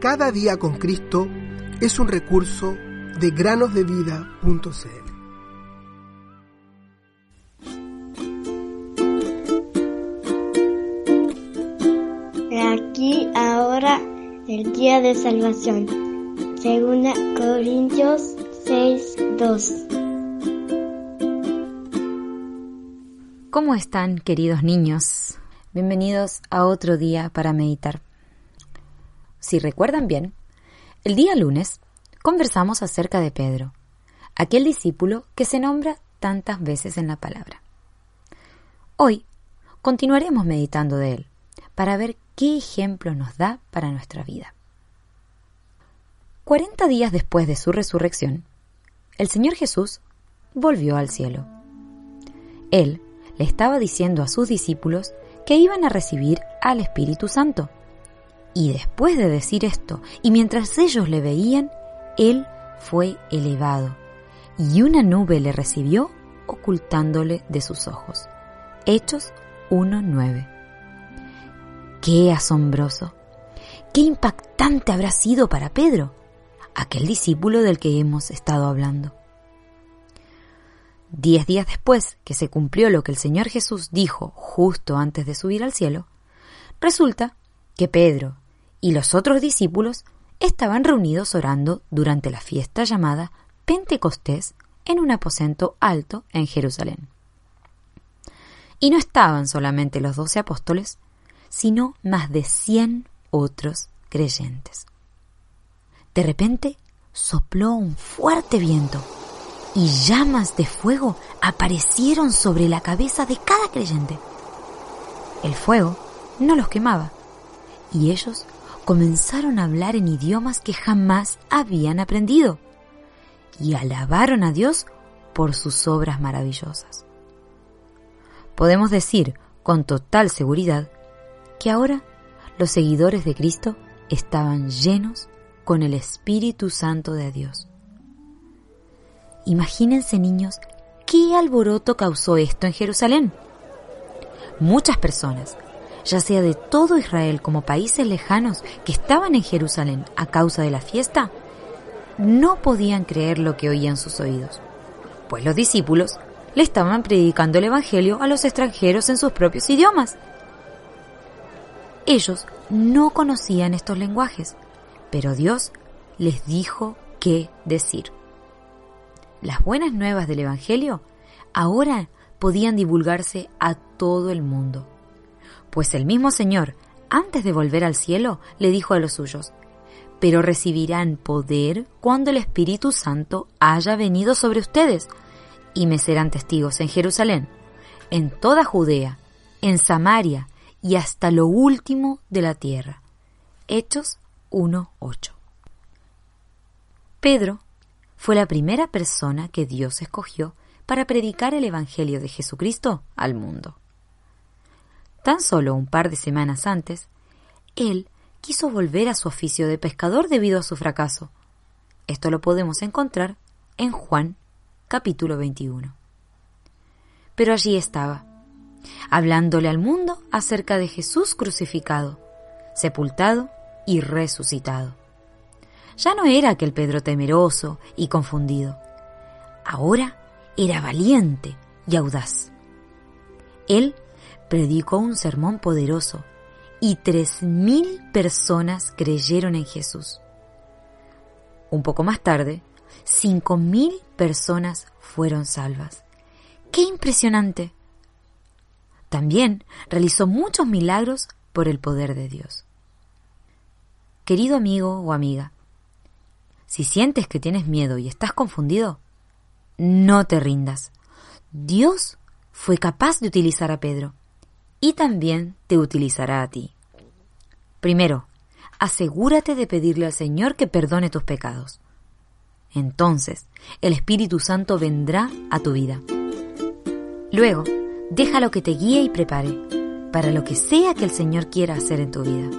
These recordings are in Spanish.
Cada día con Cristo es un recurso de granosdevida.cl. Aquí ahora el día de salvación. Segunda Corintios 6, 2. ¿Cómo están, queridos niños? Bienvenidos a otro día para meditar. Si recuerdan bien, el día lunes conversamos acerca de Pedro, aquel discípulo que se nombra tantas veces en la palabra. Hoy continuaremos meditando de él para ver qué ejemplo nos da para nuestra vida. Cuarenta días después de su resurrección, el Señor Jesús volvió al cielo. Él le estaba diciendo a sus discípulos que iban a recibir al Espíritu Santo. Y después de decir esto, y mientras ellos le veían, él fue elevado, y una nube le recibió ocultándole de sus ojos. Hechos 1.9. Qué asombroso, qué impactante habrá sido para Pedro, aquel discípulo del que hemos estado hablando. Diez días después que se cumplió lo que el Señor Jesús dijo justo antes de subir al cielo, resulta que Pedro y los otros discípulos estaban reunidos orando durante la fiesta llamada Pentecostés en un aposento alto en Jerusalén. Y no estaban solamente los doce apóstoles, sino más de cien otros creyentes. De repente sopló un fuerte viento y llamas de fuego aparecieron sobre la cabeza de cada creyente. El fuego no los quemaba y ellos comenzaron a hablar en idiomas que jamás habían aprendido y alabaron a Dios por sus obras maravillosas. Podemos decir con total seguridad que ahora los seguidores de Cristo estaban llenos con el Espíritu Santo de Dios. Imagínense niños, ¿qué alboroto causó esto en Jerusalén? Muchas personas, ya sea de todo Israel como países lejanos que estaban en Jerusalén a causa de la fiesta, no podían creer lo que oían sus oídos, pues los discípulos le estaban predicando el Evangelio a los extranjeros en sus propios idiomas. Ellos no conocían estos lenguajes, pero Dios les dijo qué decir las buenas nuevas del Evangelio ahora podían divulgarse a todo el mundo. Pues el mismo Señor, antes de volver al cielo, le dijo a los suyos, pero recibirán poder cuando el Espíritu Santo haya venido sobre ustedes, y me serán testigos en Jerusalén, en toda Judea, en Samaria y hasta lo último de la tierra. Hechos 1.8. Pedro fue la primera persona que Dios escogió para predicar el Evangelio de Jesucristo al mundo. Tan solo un par de semanas antes, él quiso volver a su oficio de pescador debido a su fracaso. Esto lo podemos encontrar en Juan capítulo 21. Pero allí estaba, hablándole al mundo acerca de Jesús crucificado, sepultado y resucitado. Ya no era aquel Pedro temeroso y confundido. Ahora era valiente y audaz. Él predicó un sermón poderoso y tres mil personas creyeron en Jesús. Un poco más tarde, cinco mil personas fueron salvas. ¡Qué impresionante! También realizó muchos milagros por el poder de Dios. Querido amigo o amiga, si sientes que tienes miedo y estás confundido, no te rindas. Dios fue capaz de utilizar a Pedro y también te utilizará a ti. Primero, asegúrate de pedirle al Señor que perdone tus pecados. Entonces, el Espíritu Santo vendrá a tu vida. Luego, déjalo que te guíe y prepare para lo que sea que el Señor quiera hacer en tu vida.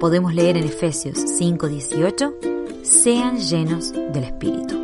Podemos leer en Efesios 5:18 sean llenos del Espíritu.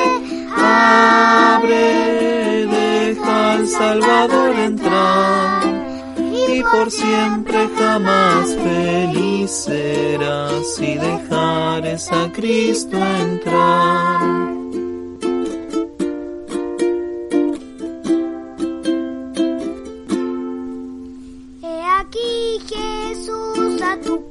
por siempre jamás feliz serás si dejares a Cristo entrar. He aquí Jesús a tu